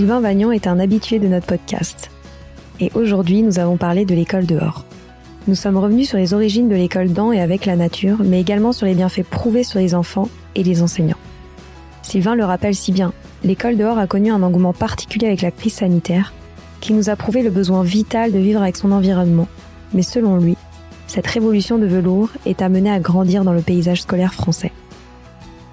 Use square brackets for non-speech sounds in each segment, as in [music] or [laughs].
Sylvain Vagnon est un habitué de notre podcast. Et aujourd'hui, nous avons parlé de l'école dehors. Nous sommes revenus sur les origines de l'école dans et avec la nature, mais également sur les bienfaits prouvés sur les enfants et les enseignants. Sylvain le rappelle si bien, l'école dehors a connu un engouement particulier avec la crise sanitaire, qui nous a prouvé le besoin vital de vivre avec son environnement. Mais selon lui, cette révolution de velours est amenée à grandir dans le paysage scolaire français.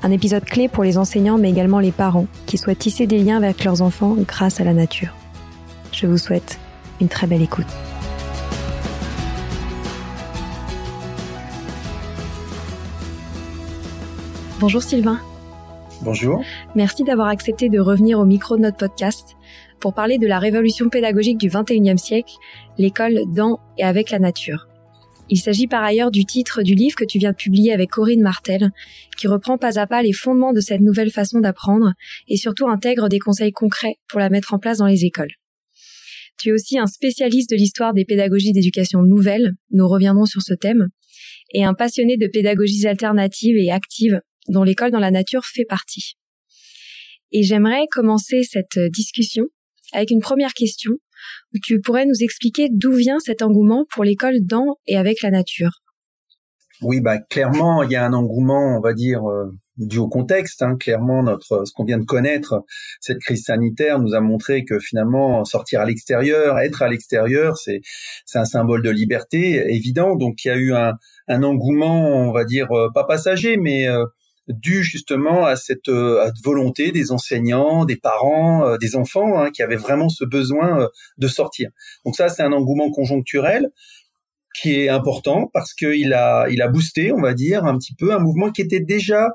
Un épisode clé pour les enseignants mais également les parents qui souhaitent tisser des liens avec leurs enfants grâce à la nature. Je vous souhaite une très belle écoute. Bonjour Sylvain. Bonjour. Merci d'avoir accepté de revenir au micro de notre podcast pour parler de la révolution pédagogique du 21e siècle, l'école dans et avec la nature. Il s'agit par ailleurs du titre du livre que tu viens de publier avec Corinne Martel, qui reprend pas à pas les fondements de cette nouvelle façon d'apprendre et surtout intègre des conseils concrets pour la mettre en place dans les écoles. Tu es aussi un spécialiste de l'histoire des pédagogies d'éducation nouvelles, nous reviendrons sur ce thème, et un passionné de pédagogies alternatives et actives dont l'école dans la nature fait partie. Et j'aimerais commencer cette discussion avec une première question où tu pourrais nous expliquer d'où vient cet engouement pour l'école dans et avec la nature. Oui, bah clairement, il y a un engouement, on va dire, euh, dû au contexte. Hein. Clairement, notre ce qu'on vient de connaître, cette crise sanitaire, nous a montré que finalement, sortir à l'extérieur, être à l'extérieur, c'est c'est un symbole de liberté évident. Donc, il y a eu un, un engouement, on va dire, euh, pas passager, mais euh, dû justement à cette, euh, volonté des enseignants, des parents, euh, des enfants hein, qui avaient vraiment ce besoin euh, de sortir. Donc ça, c'est un engouement conjoncturel qui est important parce qu'il a, il a boosté, on va dire, un petit peu un mouvement qui était déjà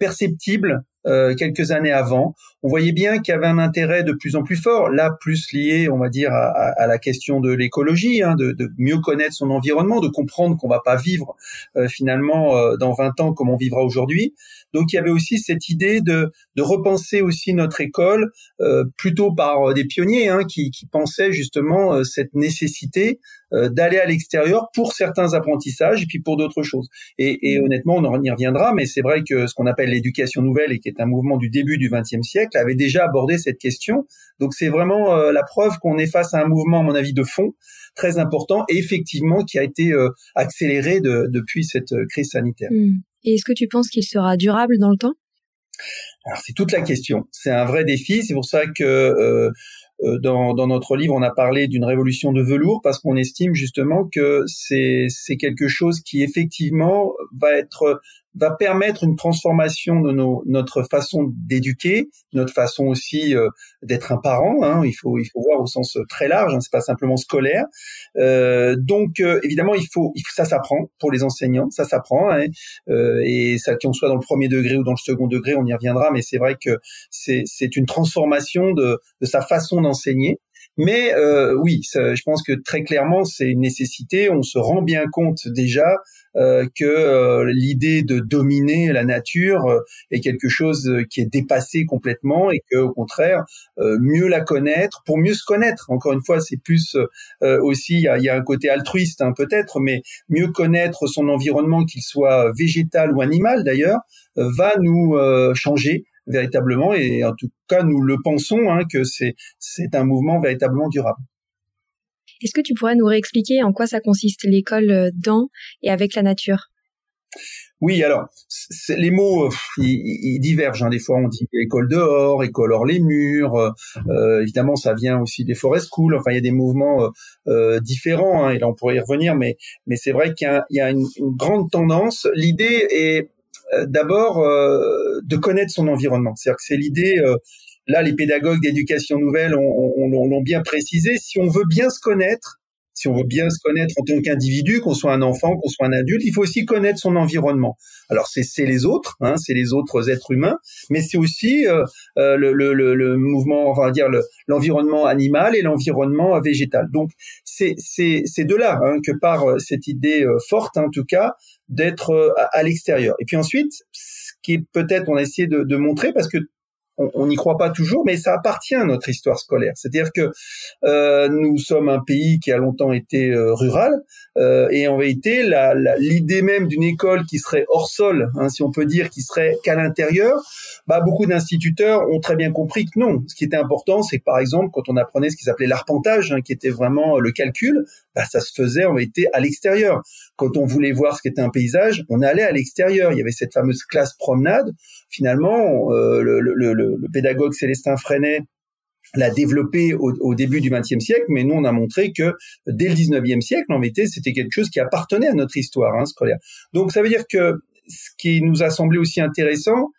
perceptible euh, quelques années avant, on voyait bien qu'il y avait un intérêt de plus en plus fort, là plus lié, on va dire, à, la question de l'écologie, hein, de, mieux connaître son environnement, de comprendre qu'on va pas vivre euh, finalement euh, dans 20 ans comme on vivra aujourd'hui. Donc il y avait aussi cette idée de, repenser aussi notre école plutôt par des pionniers hein, qui, qui, pensaient justement cette nécessité d'aller à l'extérieur pour certains apprentissages et puis pour d'autres choses. Et, et honnêtement, on y reviendra, mais c'est vrai que ce qu'on appelle l'éducation nouvelle et qui est un mouvement du début du XXe siècle, avait déjà abordé cette question. Donc c'est vraiment euh, la preuve qu'on est face à un mouvement, à mon avis, de fond très important et effectivement qui a été euh, accéléré depuis cette euh, crise sanitaire. Hmm. Et est-ce que tu penses qu'il sera durable dans le temps? Alors c'est toute la question. C'est un vrai défi. C'est pour ça que dans, dans, notre livre, on a parlé d'une révolution de velours parce qu'on estime justement que c'est quelque chose qui effectivement va être va permettre une transformation de nos, notre façon d'éduquer, notre façon aussi euh, d'être un parent. Hein, il faut il faut voir au sens très large. Hein, c'est pas simplement scolaire. Euh, donc euh, évidemment il faut, il faut ça s'apprend pour les enseignants, ça s'apprend hein, euh, et ça qu'on soit dans le premier degré ou dans le second degré, on y reviendra. Mais c'est vrai que c'est c'est une transformation de de sa façon d'enseigner. Mais euh, oui, je pense que très clairement, c'est une nécessité. On se rend bien compte déjà euh, que euh, l'idée de dominer la nature est quelque chose qui est dépassé complètement et que au contraire, mieux la connaître, pour mieux se connaître. Encore une fois, c'est plus aussi il y a, y a, un côté altruiste hein, peut-être, mais mieux connaître son environnement, qu'il soit végétal ou animal d'ailleurs, va nous changer véritablement et en tout cas nous le pensons hein, que c'est c'est un mouvement véritablement durable. Est-ce que tu pourrais nous réexpliquer en quoi ça consiste l'école euh, dans et avec la nature? Oui, alors les mots euh, ils, divergent. Hein. Des fois, on dit école dehors, école hors les murs. Euh, évidemment, ça vient aussi des forest schools. Enfin, il y a des mouvements différents. Hein, et là, on pourrait y revenir, mais mais c'est vrai qu'il y a, une, une, grande tendance. L'idée est d'abord de connaître son environnement. C'est-à-dire que c'est l'idée Là, les pédagogues d'éducation nouvelle l'ont bien précisé. Si on veut bien se connaître, si on veut bien se connaître en tant qu'individu, qu'on soit un enfant, qu'on soit un adulte, il faut aussi connaître son environnement. Alors c'est les autres, hein, c'est les autres êtres humains, mais c'est aussi euh, euh, le, mouvement, on va dire l'environnement animal et l'environnement végétal. Donc c'est de là hein, que part euh, cette idée forte, en tout cas, d'être à, l'extérieur. Et puis ensuite, ce qui est peut-être on a essayé de, de montrer, parce que on n'y croit pas toujours, mais ça appartient à notre histoire scolaire. C'est-à-dire que euh, nous sommes un pays qui a longtemps été euh, rural, euh, et en vérité, l'idée même d'une école qui serait hors sol, hein, si on peut dire, qui serait qu'à l'intérieur, bah, beaucoup d'instituteurs ont très bien compris que non. Ce qui était important, c'est que par exemple, quand on apprenait ce qui s'appelait l'arpentage, hein, qui était vraiment le calcul, bah, ça se faisait en vérité à l'extérieur. Quand on voulait voir ce qu'était un paysage, on allait à l'extérieur. Il y avait cette fameuse classe promenade. Finalement, le, le, le le, pédagogue Célestin Freinet l'a développé au, début du XXe siècle, mais nous on a montré que dès le XIXe siècle, en vérité, c'était quelque chose qui appartenait à notre histoire hein, scolaire. Donc ça veut dire que ce qui nous a semblé aussi intéressant,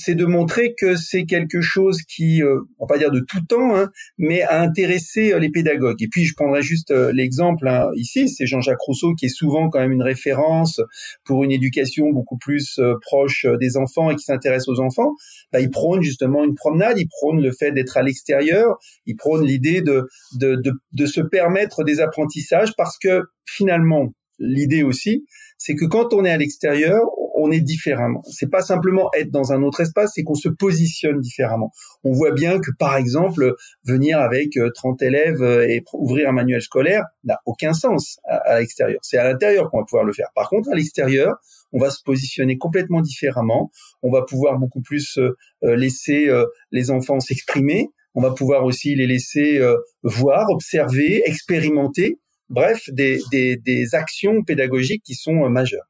c'est de montrer que c'est quelque chose qui, euh, on va pas dire de tout temps, hein, mais a intéressé euh, les pédagogues. Et puis je prendrai juste euh, l'exemple hein, ici, c'est Jean-Jacques Rousseau qui est souvent quand même une référence pour une éducation beaucoup plus euh, proche des enfants et qui s'intéresse aux enfants. Bah, il prône justement une promenade, il prône le fait d'être à l'extérieur, il prône l'idée de, de, de, de se permettre des apprentissages parce que finalement, l'idée aussi, c'est que quand on est à l'extérieur, on est différemment. C'est pas simplement être dans un autre espace, c'est qu'on se positionne différemment. On voit bien que, par exemple, venir avec 30 euh, élèves euh, et ouvrir un manuel scolaire n'a aucun sens à, l'extérieur. C'est à l'intérieur qu'on va pouvoir le faire. Par contre, à l'extérieur, on va se positionner complètement différemment. On va pouvoir beaucoup plus euh, laisser les enfants s'exprimer. On va pouvoir aussi les laisser voir, observer, expérimenter. Bref, des, des, des actions pédagogiques qui sont majeures.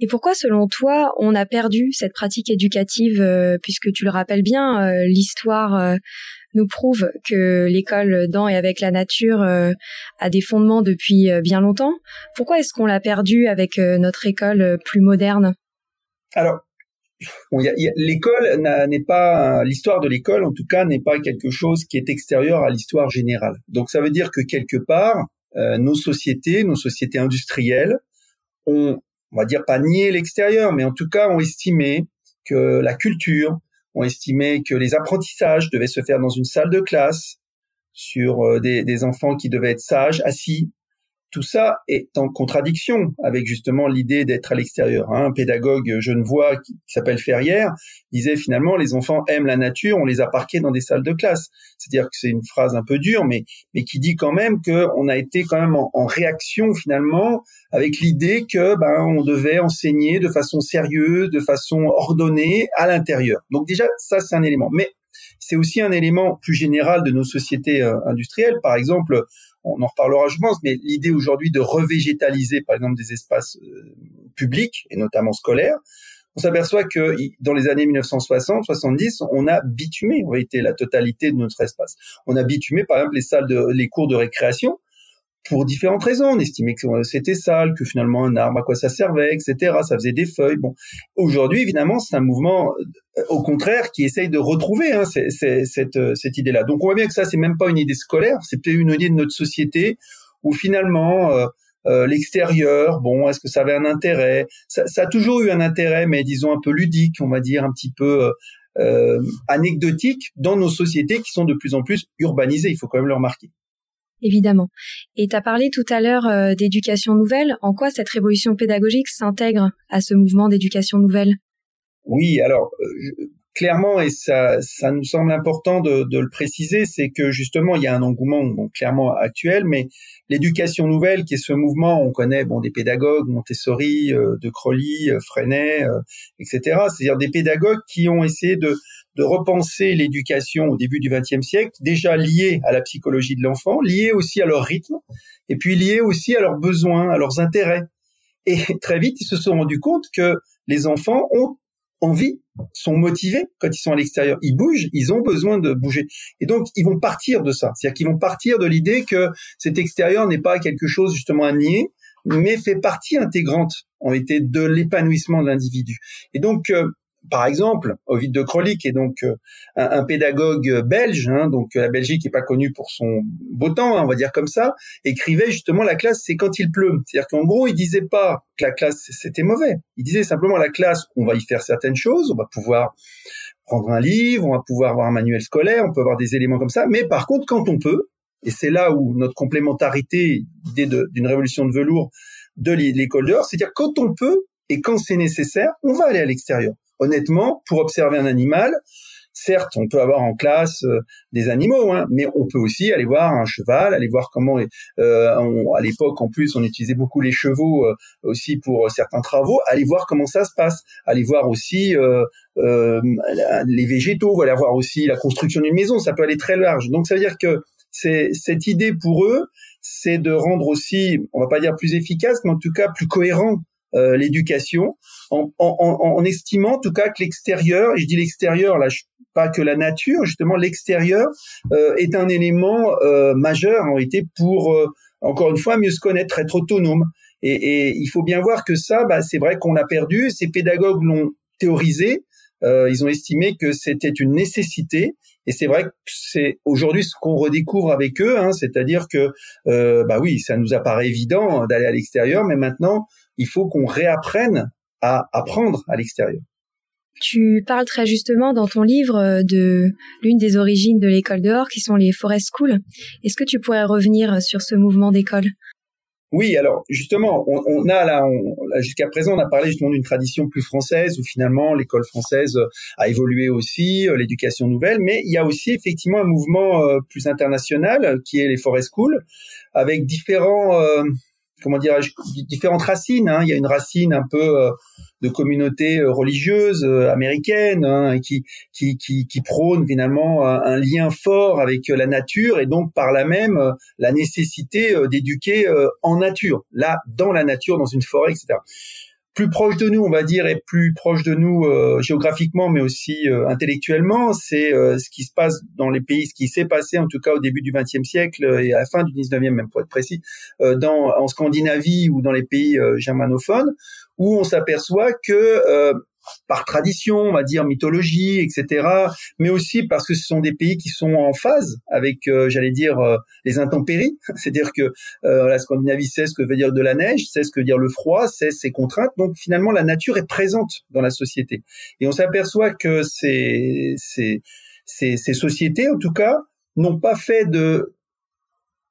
Et pourquoi, selon toi, on a perdu cette pratique éducative, euh, puisque tu le rappelles bien, euh, l'histoire euh, nous prouve que l'école dans et avec la nature a des fondements depuis bien longtemps. Pourquoi est-ce qu'on l'a perdu avec notre école plus moderne? Alors, l'école n'est pas l'histoire de l'école, en tout cas, n'est pas quelque chose qui est extérieur à l'histoire générale. Donc, ça veut dire que quelque part, nos sociétés, nos sociétés industrielles, ont on va dire pas nier l'extérieur, mais en tout cas ont estimé que la culture, ont estimé que les apprentissages devaient se faire dans une salle de classe, sur euh, des, des enfants qui devaient être sages, assis, tout ça est en contradiction avec justement l'idée d'être à l'extérieur. Hein. Un pédagogue genevois qui, s'appelle Ferrière disait finalement les enfants aiment la nature, on les a parqués dans des salles de classe. C'est-à-dire que c'est une phrase un peu dure, mais mais qui dit quand même que on a été quand même en, réaction finalement avec l'idée que ben on devait enseigner de façon sérieuse, de façon ordonnée à l'intérieur. Donc déjà ça c'est un élément. Mais c'est aussi un élément plus général de nos sociétés euh, industrielles. Par exemple, on en reparlera, je pense, mais l'idée aujourd'hui de revégétaliser, par exemple, des espaces euh, publics et notamment scolaires, on s'aperçoit que dans les années 1960-70, on a bitumé, en été la totalité de notre espace. On a bitumé, par exemple, les salles de, les cours de récréation pour différentes raisons. On estimait que c'était sale, que finalement un arbre à quoi ça servait, etc. Ça faisait des feuilles. Bon, aujourd'hui, évidemment, c'est un mouvement euh, au contraire qui essaye de retrouver hein, cette, euh, cette idée-là. Donc on voit bien que ça, c'est même pas une idée scolaire, c'est peut-être une idée de notre société où finalement euh, l'extérieur, bon, est-ce que ça avait un intérêt? Ça, ça, a toujours eu un intérêt, mais disons un peu ludique, on va dire un petit peu anecdotique dans nos sociétés qui sont de plus en plus urbanisées. Il faut quand même le remarquer évidemment. Et tu as parlé tout à l'heure d'éducation nouvelle. En quoi cette révolution pédagogique s'intègre à ce mouvement d'éducation nouvelle? Oui, alors clairement, et ça, ça nous semble important de, de le préciser, c'est que justement, il y a un engouement bon, clairement actuel, mais l'éducation nouvelle, qui est ce mouvement, on connaît bon des pédagogues, Montessori, euh, De Crowley, euh, Freinet, euh, etc. C'est-à-dire des pédagogues qui ont essayé de, de repenser l'éducation au début du XXe siècle, déjà liée à la psychologie de l'enfant, liée aussi à leur rythme, et puis liée aussi à leurs besoins, à leurs intérêts. Et très vite, ils se sont rendus compte que les enfants ont envie, sont motivés quand ils sont à l'extérieur. Ils bougent, ils ont besoin de bouger. Et donc, ils vont partir de ça. C'est-à-dire qu'ils vont partir de l'idée que cet extérieur n'est pas quelque chose justement à nier, mais fait partie intégrante, en été, de l'épanouissement de l'individu. Et donc, euh, par exemple, Ovid de Krolik qui est donc euh, un, pédagogue belge, hein, donc la Belgique n'est pas connue pour son beau temps, hein, on va dire comme ça, écrivait justement la classe c'est quand il pleut. C'est-à-dire qu'en gros, il disait pas que la classe c'était mauvais. Il disait simplement la classe, on va y faire certaines choses, on va pouvoir prendre un livre, on va pouvoir avoir un manuel scolaire, on peut avoir des éléments comme ça, mais par contre, quand on peut, et c'est là où notre complémentarité d'une révolution de velours de l'école dehors, c'est-à-dire quand on peut et quand c'est nécessaire, on va aller à l'extérieur honnêtement, pour observer un animal, certes, on peut avoir en classe euh, des animaux, hein, mais on peut aussi aller voir un cheval, aller voir comment. Euh, à l'époque, en plus, on utilisait beaucoup les chevaux euh, aussi pour certains travaux. Aller voir comment ça se passe. Aller voir aussi les végétaux. Aller voir aussi la construction d'une maison. Ça peut aller très large. Donc, ça veut dire que c'est cette idée pour eux, c'est de rendre aussi, on va pas dire plus efficace, mais en tout cas plus cohérent euh, l'éducation, en, en, en, estimant en tout cas que l'extérieur, et je dis l'extérieur là, pas que la nature, justement l'extérieur euh, est un élément euh, majeur en réalité pour encore une fois mieux se connaître, être autonome. Et, et il faut bien voir que ça, bah, c'est vrai qu'on a perdu. Ces pédagogues l'ont théorisé. ils ont estimé que c'était une nécessité et c'est vrai que c'est aujourd'hui ce qu'on redécouvre avec eux, hein, c'est-à-dire que euh, bah oui, ça nous apparaît évident d'aller à l'extérieur, mais maintenant il faut qu'on réapprenne à apprendre à l'extérieur. Tu parles très justement dans ton livre euh, de l'une des origines de l'école dehors, qui sont les forest schools. Est-ce que tu pourrais revenir sur ce mouvement d'école? Oui, alors justement, on, a là, jusqu'à présent, on a parlé justement d'une tradition plus française où finalement l'école française a évolué aussi, euh, l'éducation nouvelle, mais il y a aussi effectivement un mouvement euh, plus international qui est les forest schools, avec différents comment dirais-je, différentes racines. Hein. Il y a une racine un peu euh, de communauté euh, religieuse euh, américaine hein, qui, qui, qui, qui, prône finalement un, lien fort avec la nature et donc par là même la nécessité d'éduquer en nature, là dans la nature, dans une forêt, etc plus proche de nous, on va dire, et plus proche de nous euh, géographiquement, mais aussi euh, intellectuellement, c'est euh, ce qui se passe dans les pays, ce qui s'est passé en tout cas au début du XXe siècle et à la fin du XIXe, même pour être précis, dans en Scandinavie ou dans les pays germanophones, où on s'aperçoit que par tradition, on va dire mythologie, etc., mais aussi parce que ce sont des pays qui sont en phase avec, euh, j'allais dire, euh, les intempéries. [laughs] C'est-à-dire que euh, la Scandinavie sait ce que veut dire de la neige, sait ce que veut dire le froid, sait ses contraintes. Donc finalement, la nature est présente dans la société. Et on s'aperçoit que ces, ces, ces, ces sociétés, en tout cas, n'ont pas fait de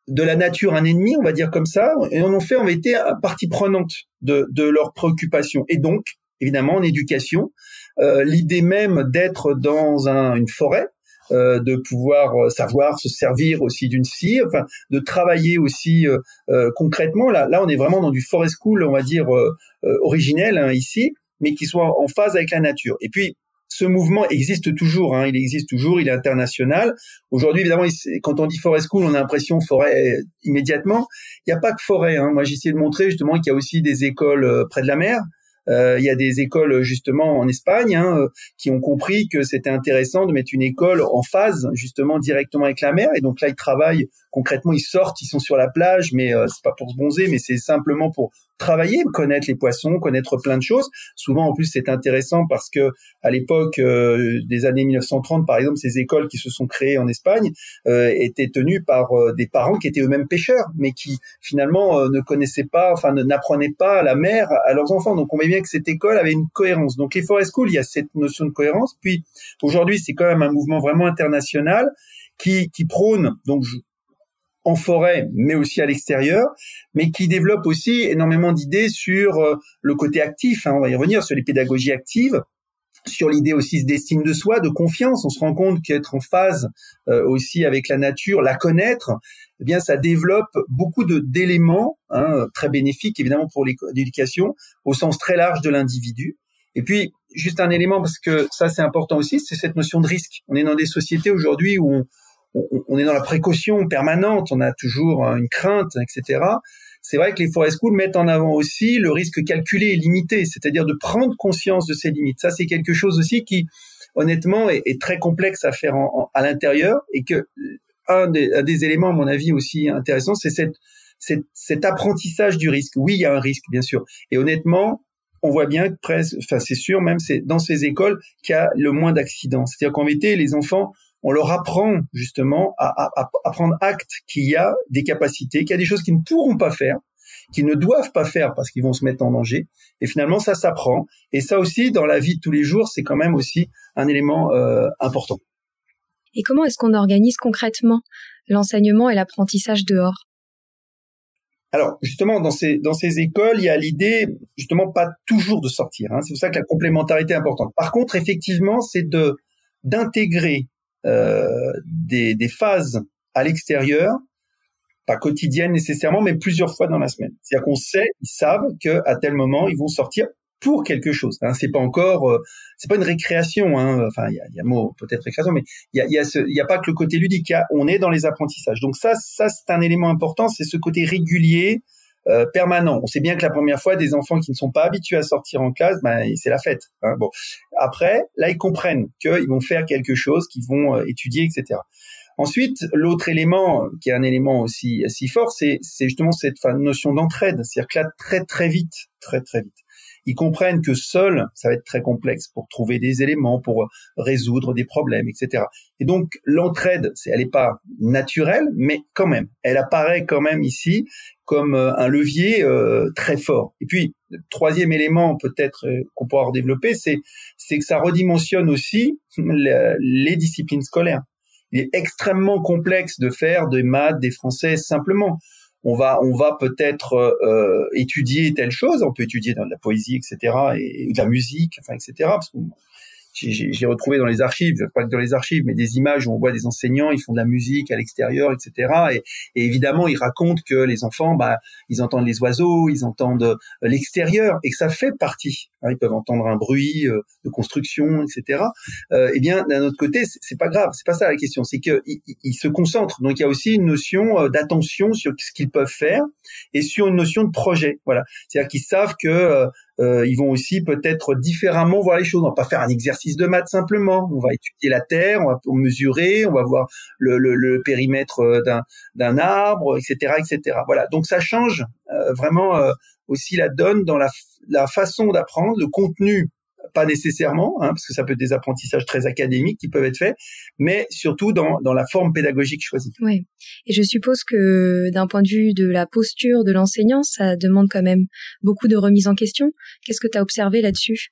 de la nature un ennemi, on va dire comme ça, et en ont fait, on été partie prenante de, de leurs préoccupations. Et donc, évidemment en éducation. Euh, l'idée même d'être dans une forêt, euh, de pouvoir euh, savoir se servir aussi d'une scie, enfin de travailler aussi concrètement. Là, là, on est vraiment dans du forest school, on va dire originel hein, ici, mais qui soit en phase avec la nature. Et puis ce mouvement existe toujours, hein, il existe toujours, il est international. Aujourd'hui, évidemment, quand on dit forest school, on a l'impression forêt immédiatement. Il n'y a pas que forêt. Hein. Moi, essayé de montrer justement qu'il y a aussi des écoles près de la mer. Euh, il y a des écoles justement en Espagne hein, euh, qui ont compris que c'était intéressant de mettre une école en phase justement directement avec la mer. Et donc là, ils travaillent concrètement, ils sortent, ils sont sur la plage, mais euh, c'est pas pour se bronzer, mais c'est simplement pour travailler, connaître les poissons, connaître plein de choses. Souvent, en plus, c'est intéressant parce que à l'époque euh, des années 1930, par exemple, ces écoles qui se sont créées en Espagne euh, étaient tenues par euh, des parents qui étaient eux-mêmes pêcheurs, mais qui finalement ne connaissaient pas, enfin, n'apprenaient pas la mer à leurs enfants. Donc, on voit bien que cette école avait une cohérence. Donc, les forest schools, il y a cette notion de cohérence. Puis, aujourd'hui, c'est quand même un mouvement vraiment international qui, qui prône, donc en forêt, mais aussi à l'extérieur, mais qui développe aussi énormément d'idées sur euh, le côté actif. Hein, on va y revenir sur les pédagogies actives, sur l'idée aussi d'estime de soi, de confiance. On se rend compte qu'être en phase euh, aussi avec la nature, la connaître, eh bien, ça développe beaucoup d'éléments hein, très bénéfiques évidemment pour l'éducation au sens très large de l'individu. Et puis, juste un élément parce que ça c'est important aussi, c'est cette notion de risque. On est dans des sociétés aujourd'hui où on, on, est dans la précaution permanente, on a toujours une crainte, etc. C'est vrai que les forest schools mettent en avant aussi le risque calculé et limité, c'est-à-dire de prendre conscience de ses limites. Ça, c'est quelque chose aussi qui, honnêtement, est, très complexe à faire à l'intérieur et que un des, éléments, à mon avis, aussi intéressant, c'est cette, cet apprentissage du risque. Oui, il y a un risque, bien sûr. Et honnêtement, on voit bien que presque, enfin c'est sûr même, c'est dans ces écoles qu'il y a le moins d'accidents. C'est-à-dire qu'en vérité, les enfants on leur apprend justement à, prendre acte qu'il y a des capacités, qu'il y a des choses qu'ils ne pourront pas faire, qu'ils ne doivent pas faire parce qu'ils vont se mettre en danger. Et finalement, ça s'apprend. Et ça aussi, dans la vie de tous les jours, c'est quand même aussi un élément euh, important. Et comment est-ce qu'on organise concrètement l'enseignement et l'apprentissage dehors? Alors justement, dans ces dans ces écoles, il y a l'idée justement pas toujours de sortir. Hein. C'est pour ça que la complémentarité est importante. Par contre, effectivement, c'est de d'intégrer des, des phases à l'extérieur, pas quotidiennes nécessairement, mais plusieurs fois dans la semaine. C'est-à-dire qu'on sait, ils savent que à tel moment ils vont sortir pour quelque chose. Hein. C'est pas encore, euh, c'est pas une récréation. Hein. Enfin, il y a, y a mot peut-être récréation, mais il y a, y, a y a pas que le côté ludique. On est dans les apprentissages. Donc ça, ça c'est un élément important. C'est ce côté régulier, euh, permanent. On sait bien que la première fois, des enfants qui ne sont pas habitués à sortir en classe, ben, c'est la fête. Hein. Bon, après, là, ils comprennent qu'ils vont faire quelque chose, qu'ils vont euh, étudier, etc. Ensuite, l'autre élément, qui est un élément aussi si fort, c'est justement cette notion d'entraide. C'est-à-dire que là, très très vite, très très vite, ils comprennent que seul, ça va être très complexe pour trouver des éléments, pour résoudre des problèmes, etc. Et donc l'entraide, c'est, elle n'est pas naturelle, mais quand même, elle apparaît quand même ici comme euh, un levier euh, très fort. Et puis troisième élément peut-être euh, qu'on pourra développer, c'est c'est que ça redimensionne aussi les disciplines scolaires. Il est extrêmement complexe de faire des maths, des français simplement on va on va peut-être euh, étudier telle chose, on peut étudier de la poésie, etc. et, de la musique, enfin, etc. j'ai retrouvé dans les archives, pas que dans les archives, mais des images où on voit des enseignants, ils font de la musique à l'extérieur, etc. Et, et, évidemment, ils racontent que les enfants, bah, ils entendent les oiseaux, ils entendent euh, l'extérieur, et que ça fait partie. Hein, ils peuvent entendre un bruit euh, de construction, etc. Euh, eh bien, d'un autre côté, c'est pas grave, c'est pas ça la question, c'est qu'ils ils se concentrent. Donc, il y a aussi une notion d'attention sur ce qu'ils peuvent faire et sur une notion de projet. Voilà, c'est-à-dire qu'ils savent que euh, ils vont aussi peut-être différemment voir les choses. On va pas faire un exercice de maths simplement. On va étudier la terre, on va mesurer, on va voir le, le, le périmètre euh, d'un, d'un arbre, etc., etc. Voilà. Donc ça change euh, vraiment euh, aussi la donne dans la, la façon d'apprendre, le contenu pas nécessairement, hein, parce que ça peut être des apprentissages très académiques qui peuvent être faits, mais surtout dans, dans la forme pédagogique choisie. Oui, et je suppose que d'un point de vue de la posture de l'enseignant, ça demande quand même beaucoup de remise en question. Qu'est-ce que tu as observé là-dessus?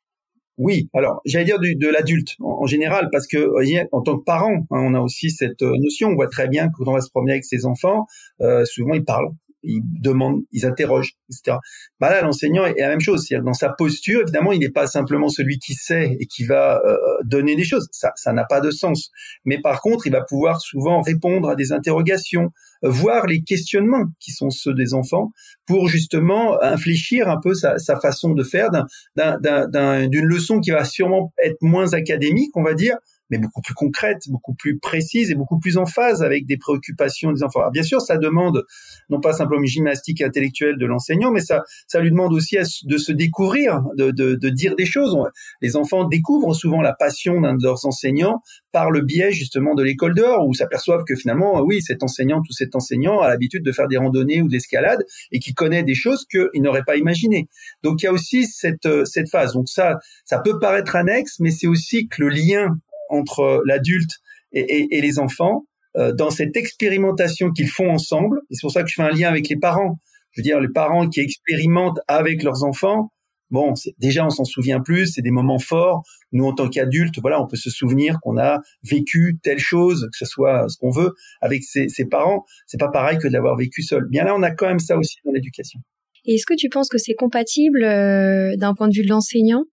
Oui, alors j'allais dire de l'adulte en, général, parce que en tant que parent, hein, on a aussi cette euh, notion. On voit très bien que quand on va se promener avec ses enfants, euh, souvent ils parlent, ils demandent, ils interrogent, etc. Bah là, l'enseignant est la même chose. C'est-à-dire dans sa posture, évidemment, il n'est pas simplement celui qui sait et qui va euh, donner des choses. Ça, ça n'a pas de sens. Mais par contre, il va pouvoir souvent répondre à des interrogations, voir les questionnements qui sont ceux des enfants, pour justement infléchir un peu sa, sa façon de faire d'une leçon qui va sûrement être moins académique, on va dire, mais beaucoup plus concrète, beaucoup plus précise et beaucoup plus en phase avec des préoccupations des enfants. bien sûr, ça demande non pas simplement une gymnastique intellectuelle de l'enseignant, mais ça, ça lui demande aussi de se découvrir, de, de, de dire des choses. Les enfants découvrent souvent la passion d'un de leurs enseignants par le biais justement de l'école dehors, où s'aperçoivent que finalement, oui, cet enseignant ou cet enseignant a l'habitude de faire des randonnées ou de l'escalade et qui connaît des choses qu'il n'aurait pas imaginées. Donc il y a aussi cette, euh, cette phase. Donc ça, ça peut paraître annexe, mais c'est aussi que le lien entre l'adulte et, les enfants, euh, dans cette expérimentation qu'ils font ensemble, et c'est pour ça que je fais un lien avec les parents. Je veux dire, les parents qui expérimentent avec leurs enfants, bon, déjà on s'en souvient plus, c'est des moments forts. Nous, en tant qu'adultes, voilà, on peut se souvenir qu'on a vécu telle chose, que ce soit ce qu'on veut, avec ses, ses parents. C'est pas pareil que de l'avoir vécu seul. Bien là, on a quand même ça aussi dans l'éducation. Et est-ce que tu penses que c'est compatible euh, d'un point de vue de l'enseignant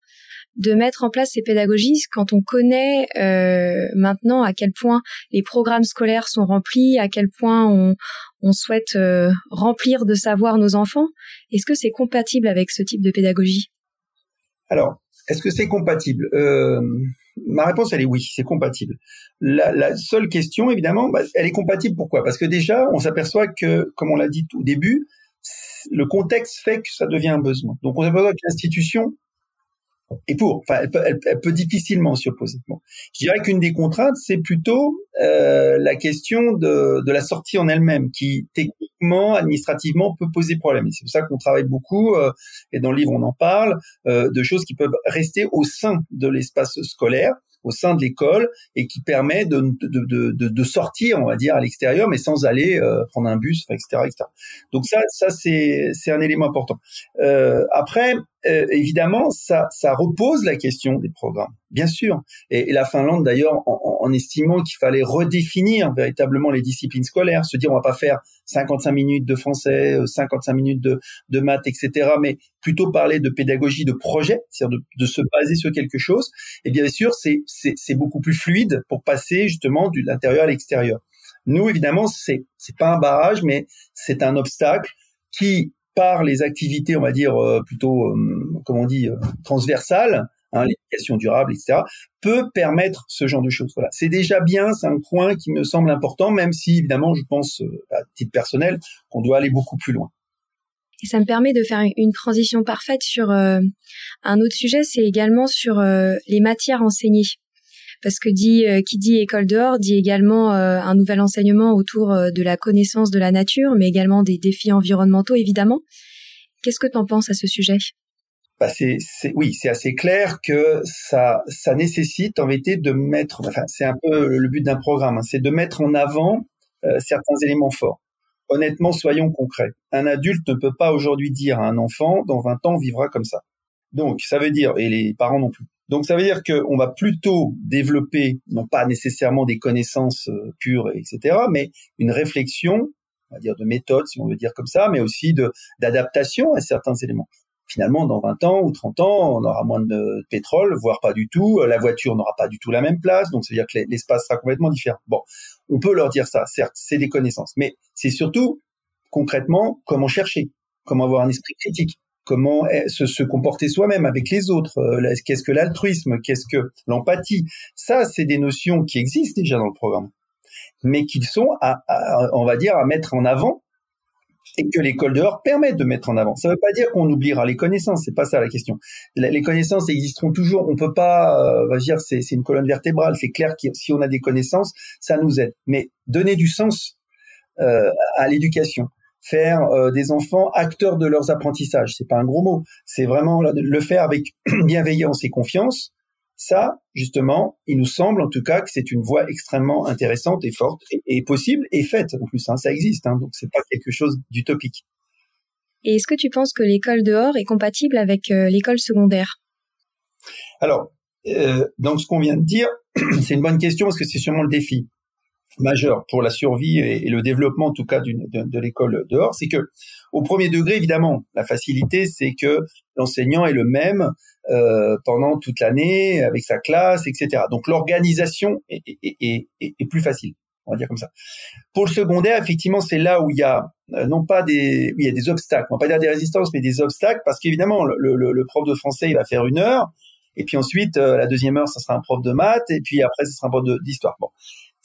de mettre en place ces pédagogies quand on connaît euh, maintenant à quel point les programmes scolaires sont remplis, à quel point on, on souhaite euh, remplir de savoir nos enfants. Est-ce que c'est compatible avec ce type de pédagogie? Alors, est-ce que c'est compatible? Euh, Ma réponse, elle est oui, c'est compatible. La, la, seule question, évidemment, bah, elle est compatible. Pourquoi? Parce que déjà, on s'aperçoit que, comme on l'a dit au début, le contexte fait que ça devient un besoin. Donc, on s'aperçoit que l'institution et pour. Enfin, elle peut, elle, peut difficilement s'y opposer. Bon. Je dirais qu'une des contraintes, c'est plutôt euh, la question de, de la sortie en elle-même, qui techniquement, administrativement, peut poser problème. C'est pour ça qu'on travaille beaucoup, euh, et dans le livre on en parle, euh, de choses qui peuvent rester au sein de l'espace scolaire, au sein de l'école et qui permet de, de, de, de, sortir, on va dire, à l'extérieur, mais sans aller euh, prendre un bus, etc., etc. Donc ça, ça c'est c'est un élément important. Euh, après, euh, évidemment, ça, ça repose la question des programmes, bien sûr. Et, la Finlande, d'ailleurs, en, en, estimant qu'il fallait redéfinir véritablement les disciplines scolaires, se dire on va pas faire 55 minutes de français, 55 minutes de, de maths, etc., mais plutôt parler de pédagogie de projet, c'est-à-dire de, de, se baser sur quelque chose. Et bien sûr, c'est c'est beaucoup plus fluide pour passer justement de l'intérieur à l'extérieur. Nous, évidemment, c'est c'est pas un barrage, mais c'est un obstacle qui, par les activités, on va dire euh, plutôt, euh, comment on dit, euh, transversales, hein, l'éducation durable, etc., peut permettre ce genre de choses. Voilà, c'est déjà bien, c'est un point qui me semble important, même si évidemment, je pense à titre personnel qu'on doit aller beaucoup plus loin. Et ça me permet de faire une transition parfaite sur un autre sujet, c'est également sur les matières enseignées parce que dit euh, qui dit école dehors dit également euh, un nouvel enseignement autour euh, de la connaissance de la nature, mais également des défis environnementaux évidemment. Qu'est-ce que tu en penses à ce sujet? Bah c'est, oui, c'est assez clair que ça, ça nécessite en vérité de mettre, enfin, c'est un peu le but d'un programme, hein, c'est de mettre en avant certains éléments forts. Honnêtement, soyons concrets. Un adulte ne peut pas aujourd'hui dire à un enfant, dans 20 ans, vivra comme ça. Donc, ça veut dire, et les parents non plus, donc ça veut dire qu'on va plutôt développer, non pas nécessairement des connaissances euh, pures, etc., mais une réflexion, on va dire de méthode, si on veut dire comme ça, mais aussi d'adaptation à certains éléments. Finalement, dans 20 ans ou 30 ans, on aura moins de pétrole, voire pas du tout. La voiture n'aura pas du tout la même place, donc ça veut dire que l'espace sera complètement différent. Bon, on peut leur dire ça, certes, c'est des connaissances, mais c'est surtout concrètement comment chercher, comment avoir un esprit critique, comment se, comporter soi-même avec les autres, euh, qu'est-ce que l'altruisme, qu'est-ce que l'empathie. Ça, c'est des notions qui existent déjà dans le programme, mais qui sont, à, on va dire, à mettre en avant et que l'école dehors permet de mettre en avant. Ça ne veut pas dire qu'on oubliera les connaissances, c'est pas ça la question. Les connaissances existeront toujours. On peut pas, euh, va dire, c'est une colonne vertébrale. C'est clair que si on a des connaissances, ça nous aide. Mais donner du sens euh, à l'éducation, faire euh, des enfants acteurs de leurs apprentissages. C'est pas un gros mot. C'est vraiment le faire avec [clears throat] bienveillance et confiance. Ça, justement, il nous semble en tout cas que c'est une voie extrêmement intéressante et forte et, possible et faite en plus. Hein, ça existe, hein, donc c'est pas quelque chose d'utopique. Et est-ce que tu penses que l'école dehors est compatible avec euh, l'école secondaire? Alors, euh, dans ce qu'on vient de dire, [clears throat] c'est une bonne question parce que c'est sûrement le défi majeur pour la survie et, le développement en tout cas de, de l'école dehors, c'est que au premier degré évidemment la facilité c'est que l'enseignant est le même euh, pendant toute l'année avec sa classe etc. Donc l'organisation est, est, est, plus facile on va dire comme ça. Pour le secondaire effectivement c'est là où il y a euh, non pas des il y a des obstacles on va pas dire des résistances mais des obstacles parce qu'évidemment le, le, le prof de français il va faire une heure Et puis ensuite, euh, la deuxième heure, ça sera un prof de maths, et puis après, ce sera un prof d'histoire. Bon,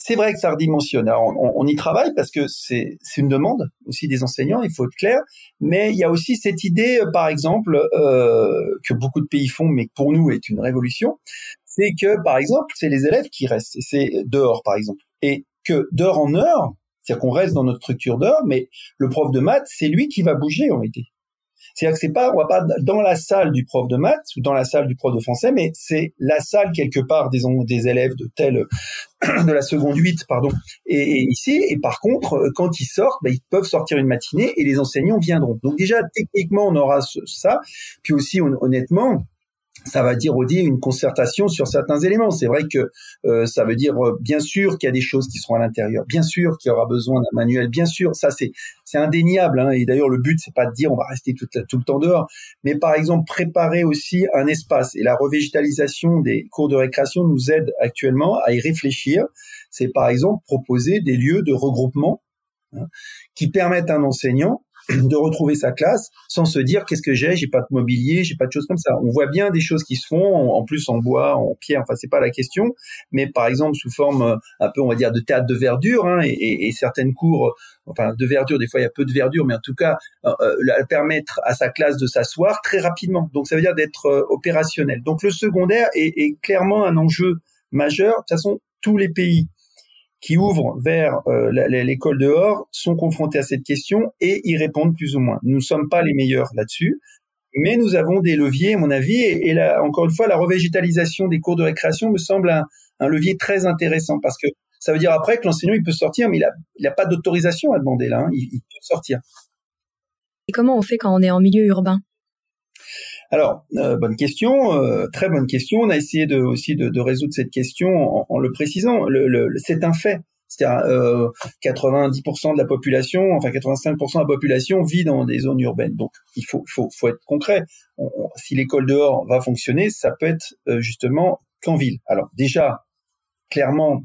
c'est vrai que ça redimensionne. Alors, on, on, y travaille parce que c'est une demande aussi des enseignants, il faut être clair. Mais il y a aussi cette idée, euh, par exemple, euh, que beaucoup de pays font, mais pour nous est une révolution, c'est que, par exemple, c'est les élèves qui restent, c'est dehors, par exemple, et que d'heure en heure, c'est-à-dire qu'on reste dans notre structure d'heure, mais le prof de maths, c'est lui qui va bouger en réalité. C'est-à-dire que c'est pas, on va pas dans la salle du prof de maths ou dans la salle du prof de français, mais c'est la salle quelque part des, des élèves de telle, [clears throat] de la seconde 8, pardon. Et, ici, et par contre, quand ils sortent, bah, ils peuvent sortir une matinée et les enseignants viendront. Donc déjà, techniquement, on aura ça. Puis aussi, honnêtement, ça va dire aussi une concertation sur certains éléments. C'est vrai que euh, ça veut dire euh, bien sûr qu'il y a des choses qui seront à l'intérieur, bien sûr qu'il y aura besoin d'un manuel, bien sûr, ça c'est c'est indéniable. Hein, et d'ailleurs le but c'est pas de dire on va rester tout, tout le temps dehors, mais par exemple préparer aussi un espace. Et la revégétalisation des cours de récréation nous aide actuellement à y réfléchir. C'est par exemple proposer des lieux de regroupement hein, qui permettent à un enseignant de retrouver sa classe sans se dire qu'est-ce que j'ai, j'ai pas de mobilier, j'ai pas de choses comme ça. On voit bien des choses qui se font en, plus en bois, en pierre, enfin c'est pas la question, mais par exemple sous forme euh, un peu on va dire de théâtre de verdure hein, et, et, certaines cours, euh, enfin de verdure, des fois il y a peu de verdure, mais en tout cas euh, euh permettre à sa classe de s'asseoir très rapidement. Donc ça veut dire d'être opérationnel. Donc le secondaire est, est clairement un enjeu majeur. De toute façon, tous les pays qui ouvrent vers euh, l'école dehors sont confrontés à cette question et y répondent plus ou moins. Nous ne sommes pas les meilleurs là-dessus, mais nous avons des leviers, à mon avis, et, là, encore une fois, la revégétalisation des cours de récréation me semble un, levier très intéressant parce que ça veut dire après que l'enseignant il peut sortir, mais il n'a a pas d'autorisation à demander là, hein, il peut sortir. Et comment on fait quand on est en milieu urbain? Alors, euh, bonne question, euh, très bonne question. On a essayé de, aussi de, résoudre cette question en, le précisant. C'est un fait. C'est-à-dire euh, 90% de la population, enfin 85% de la population vit dans des zones urbaines. Donc, il faut, faut, faut être concret. si l'école dehors va fonctionner, ça peut être euh, justement qu'en ville. Alors déjà, clairement,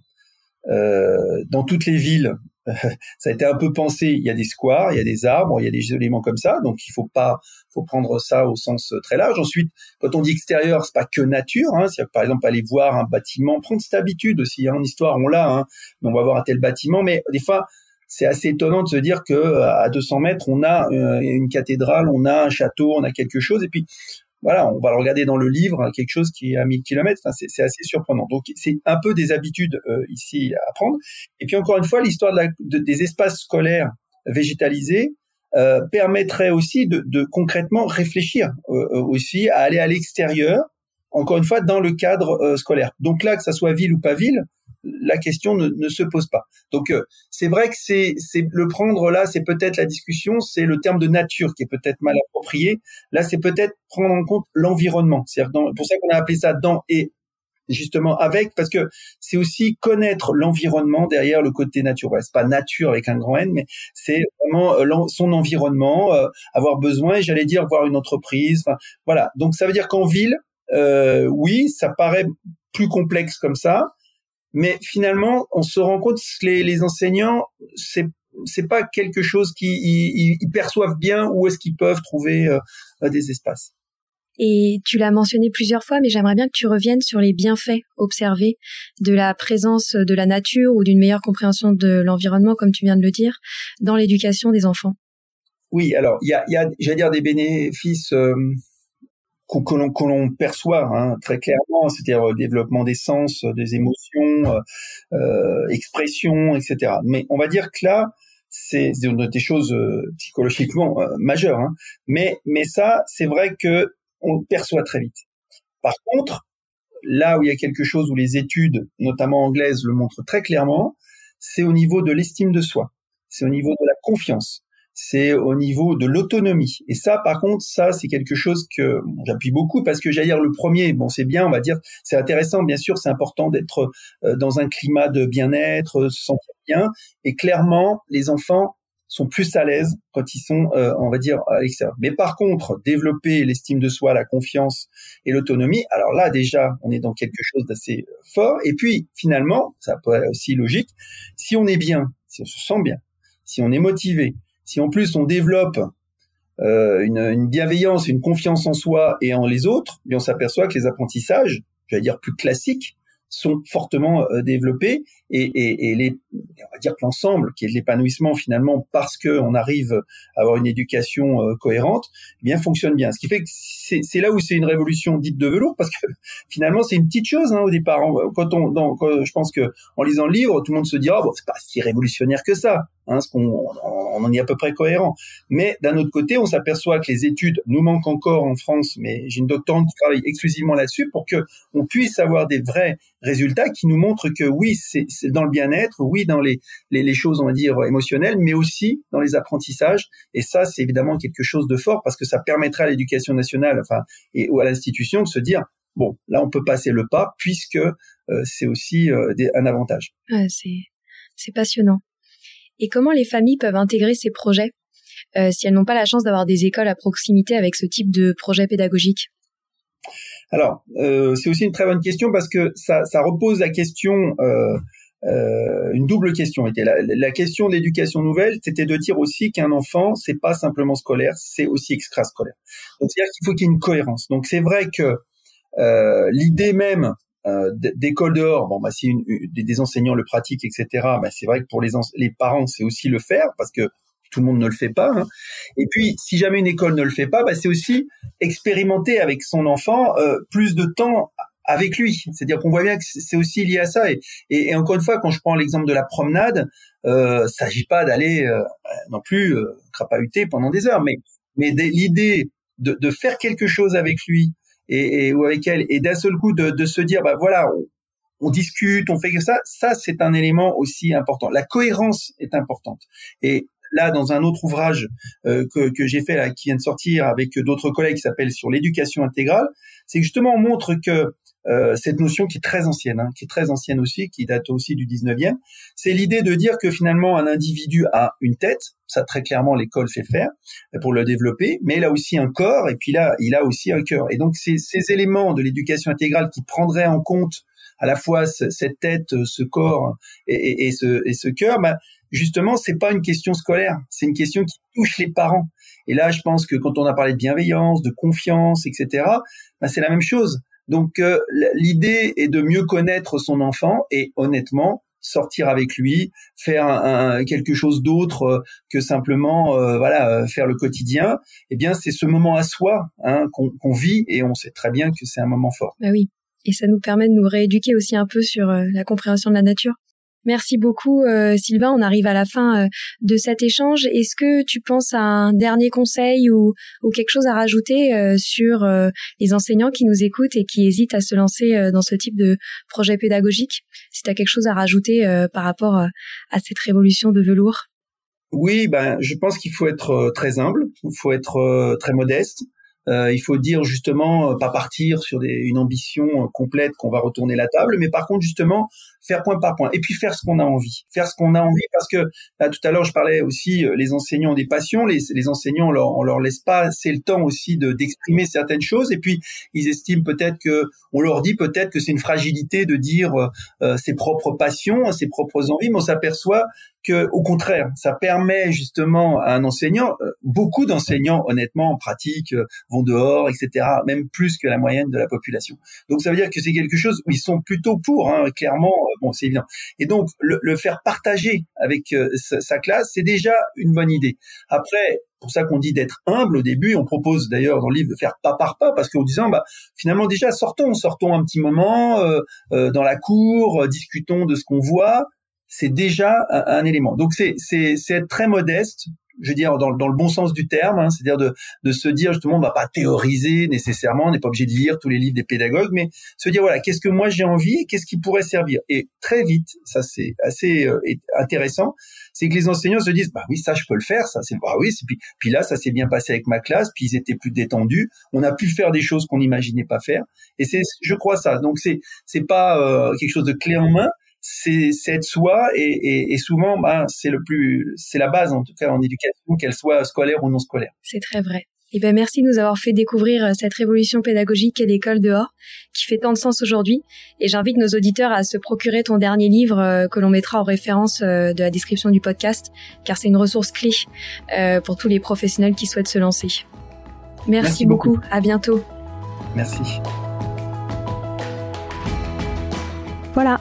euh, dans toutes les villes, [laughs] ça a été un peu pensé. Il y a des squares, il y a des arbres, il y a des éléments comme ça. Donc il faut pas, faut prendre ça au sens très large. Ensuite, quand on dit extérieur, c'est pas que nature. Hein. Par exemple aller voir un bâtiment, prendre cette habitude aussi. Hein. En histoire, on l'a. Hein. On va voir un tel bâtiment, mais des fois, c'est assez étonnant de se dire que à 200 mètres, on a euh, une cathédrale, on a un château, on a quelque chose, et puis voilà, on va le regarder dans le livre, hein, quelque chose qui est à 1000 km, enfin, c'est assez surprenant. Donc c'est un peu des habitudes euh, ici à prendre. Et puis encore une fois, l'histoire de des espaces scolaires végétalisés euh, permettrait aussi de, de concrètement réfléchir euh, aussi à aller à l'extérieur, encore une fois, dans le cadre scolaire. Donc là, que ça soit ville ou pas ville, la question ne, ne se pose pas. Donc euh, c'est vrai que c'est le prendre là, c'est peut-être la discussion, c'est le terme de nature qui est peut-être mal approprié. Là, c'est peut-être prendre en compte l'environnement. C'est pour ça qu'on a appelé ça dans et justement avec parce que c'est aussi connaître l'environnement derrière le côté naturel. C'est pas nature avec un grand N, mais c'est vraiment euh, son environnement, euh, avoir besoin, j'allais dire voir une entreprise. voilà. Donc ça veut dire qu'en ville, oui, ça paraît plus complexe comme ça, mais finalement, on se rend compte que les, les enseignants, c'est c'est pas quelque chose qu'ils ils, perçoivent bien où est-ce qu'ils peuvent trouver euh, des espaces. Et tu l'as mentionné plusieurs fois, mais j'aimerais bien que tu reviennes sur les bienfaits observés de la présence de la nature ou d'une meilleure compréhension de l'environnement, comme tu viens de le dire, dans l'éducation des enfants. Oui, alors il y a, y a j'allais dire des bénéfices euh, que l'on perçoit hein, très clairement, c'est-à-dire euh, développement des sens, euh, des émotions, euh, euh, expression, etc. Mais on va dire que là, c'est des choses psychologiquement majeures. Hein. Mais mais ça, c'est vrai que on le perçoit très vite. Par contre, là où il y a quelque chose où les études, notamment anglaises, le montrent très clairement, c'est au niveau de l'estime de soi, c'est au niveau de la confiance c'est au niveau de l'autonomie. Et ça, par contre, ça, c'est quelque chose que j'appuie beaucoup parce que j'allais dire le premier, bon, c'est bien, on va dire, c'est intéressant, bien sûr, c'est important d'être euh, dans un climat de bien-être, euh, se sentir bien. Et clairement, les enfants sont plus à l'aise quand ils sont, euh, on va dire, à l'extérieur. Mais par contre, développer l'estime de soi, la confiance et l'autonomie, alors là, déjà, on est dans quelque chose d'assez fort. Et puis, finalement, ça peut être aussi logique, si on est bien, si on se sent bien, si on est motivé, si en plus on développe une, une, bienveillance, une confiance en soi et en les autres, mais on s'aperçoit que les apprentissages, j'allais dire plus classiques, sont fortement euh, développés et, les, on va dire que l'ensemble, qui est de l'épanouissement finalement parce que on arrive à avoir une éducation euh, cohérente, eh bien fonctionne bien. Ce qui fait que c'est là où c'est une révolution dite de velours parce que [laughs] finalement c'est une petite chose hein, au départ. Quand on, dans, je pense que en lisant le livre, tout le monde se dira bon c'est pas si révolutionnaire que ça. Hein, ce qu'on on en est à peu près cohérent. Mais d'un autre côté, on s'aperçoit que les études nous manquent encore en France, mais j'ai une doctorante qui travaille exclusivement là-dessus pour que on puisse avoir des vrais résultats qui nous montrent que oui, c'est dans le bien-être, oui, dans les, les, les, choses, on va dire, émotionnelles, mais aussi dans les apprentissages. Et ça, c'est évidemment quelque chose de fort parce que ça permettra à l'éducation nationale, enfin, et ou à l'institution de se dire, bon, là, on peut passer le pas puisque euh, c'est aussi euh, un avantage. c'est passionnant. Et comment les familles peuvent intégrer ces projets euh, si elles n'ont pas la chance d'avoir des écoles à proximité avec ce type de projet pédagogique? Alors, euh, c'est aussi une très bonne question parce que ça, ça repose la question, euh, euh une double question. Était la, la question de l'éducation nouvelle, c'était de dire aussi qu'un enfant, c'est pas simplement scolaire, c'est aussi extrascolaire. Donc, c'est-à-dire qu'il faut qu'il y ait une cohérence. Donc, c'est vrai que euh, l'idée même euh, d'école dehors, bon bah si des enseignants le pratiquent, etc. Bah, c'est vrai que pour les, les parents c'est aussi le faire parce que tout le monde ne le fait pas. Hein. Et puis si jamais une école ne le fait pas, bah, c'est aussi expérimenter avec son enfant euh, plus de temps avec lui. C'est-à-dire qu'on voit bien que c'est aussi lié à ça. Et, et, encore une fois, quand je prends l'exemple de la promenade, euh, s'agit pas d'aller euh, non plus euh, crapahuter pendant des heures, mais mais l'idée de, de, faire quelque chose avec lui, et, ou avec elle, et d'un seul coup de, de, se dire, bah voilà, on, discute, on fait que ça, ça c'est un élément aussi important. La cohérence est importante. Et là, dans un autre ouvrage euh, que, que j'ai fait là, qui vient de sortir avec d'autres collègues, qui s'appelle sur l'éducation intégrale, c'est justement on montre que euh, cette notion qui est très ancienne, hein, qui est très ancienne aussi, qui date aussi du 19e, c'est l'idée de dire que finalement un individu a une tête, ça très clairement l'école fait faire pour le développer, mais il a aussi un corps et puis là il a aussi un cœur. Et donc ces, ces éléments de l'éducation intégrale qui prendraient en compte à la fois cette tête, ce corps et, et, ce, et ce cœur, bah, justement, c'est pas une question scolaire, c'est une question qui touche les parents. Et là, je pense que quand on a parlé de bienveillance, de confiance, etc., bah, c'est la même chose. Donc euh, l'idée est de mieux connaître son enfant et honnêtement sortir avec lui, faire quelque chose d'autre euh, que simplement euh, voilà faire le quotidien. Eh bien c'est ce moment à soi hein, qu'on vit et on sait très bien que c'est un moment fort. Bah oui, et ça nous permet de nous rééduquer aussi un peu sur la compréhension de la nature. Merci beaucoup euh, Sylvain, on arrive à la fin euh, de cet échange. Est-ce que tu penses à un dernier conseil ou, quelque chose à rajouter euh, sur les enseignants qui nous écoutent et qui hésitent à se lancer dans ce type de projet pédagogique? Si tu as quelque chose à rajouter par rapport à cette révolution de velours? Oui, ben je pense qu'il faut être très humble, il faut être très modeste. Il faut dire justement pas partir sur une ambition complète qu'on va retourner la table, mais par contre justement faire point par point et puis faire ce qu'on a envie, faire ce qu'on a envie parce que tout à l'heure je parlais aussi les enseignants ont des passions, les, les enseignants on leur, on leur laisse pas assez le temps aussi de d'exprimer certaines choses et puis ils estiment peut-être que on leur dit peut-être que c'est une fragilité de dire ses propres passions, ses propres envies, mais on s'aperçoit que, au contraire, ça permet justement à un enseignant, euh, beaucoup d'enseignants, honnêtement, en pratique, euh, vont dehors, etc., même plus que la moyenne de la population. Donc ça veut dire que c'est quelque chose où ils sont plutôt pour, hein, clairement, euh, bon, c'est évident. Et donc le, faire partager avec sa, classe, c'est déjà une bonne idée. Après, pour ça qu'on dit d'être humble au début. On propose d'ailleurs dans le livre de faire pas par pas parce qu'en disant bah finalement déjà sortons, sortons un petit moment dans la cour, discutons de ce qu'on voit, c'est déjà un, élément. Donc c'est c'est être très modeste, je veux dire dans, dans le bon sens du terme, hein, c'est-à-dire de de se dire justement on va pas théoriser nécessairement, on n'est pas obligé de lire tous les livres des pédagogues, mais se dire voilà qu'est-ce que moi j'ai envie et qu'est-ce qui pourrait servir. Et très vite, ça c'est assez euh, intéressant, c'est que les enseignants se disent bah oui ça je peux le faire, ça c'est bah oui, puis puis là ça s'est bien passé avec ma classe, puis ils étaient plus détendus, on a pu faire des choses qu'on n'imaginait pas faire, et c'est je crois ça. Donc c'est c'est pas euh, quelque chose de clé en main c'est être soi et, et, et souvent ben, c'est le plus c'est la base en tout cas en éducation qu'elle soit scolaire ou non scolaire. C'est très vrai. Eh ben merci de nous avoir fait découvrir euh, cette révolution pédagogique qu'est l'école dehors, qui fait tant de sens aujourd'hui. Et j'invite nos auditeurs à se procurer ton dernier livre euh, que l'on mettra en référence euh, de la description du podcast, car c'est une ressource clé pour tous les professionnels qui souhaitent se lancer. Merci, beaucoup. beaucoup. À bientôt. Merci. Voilà,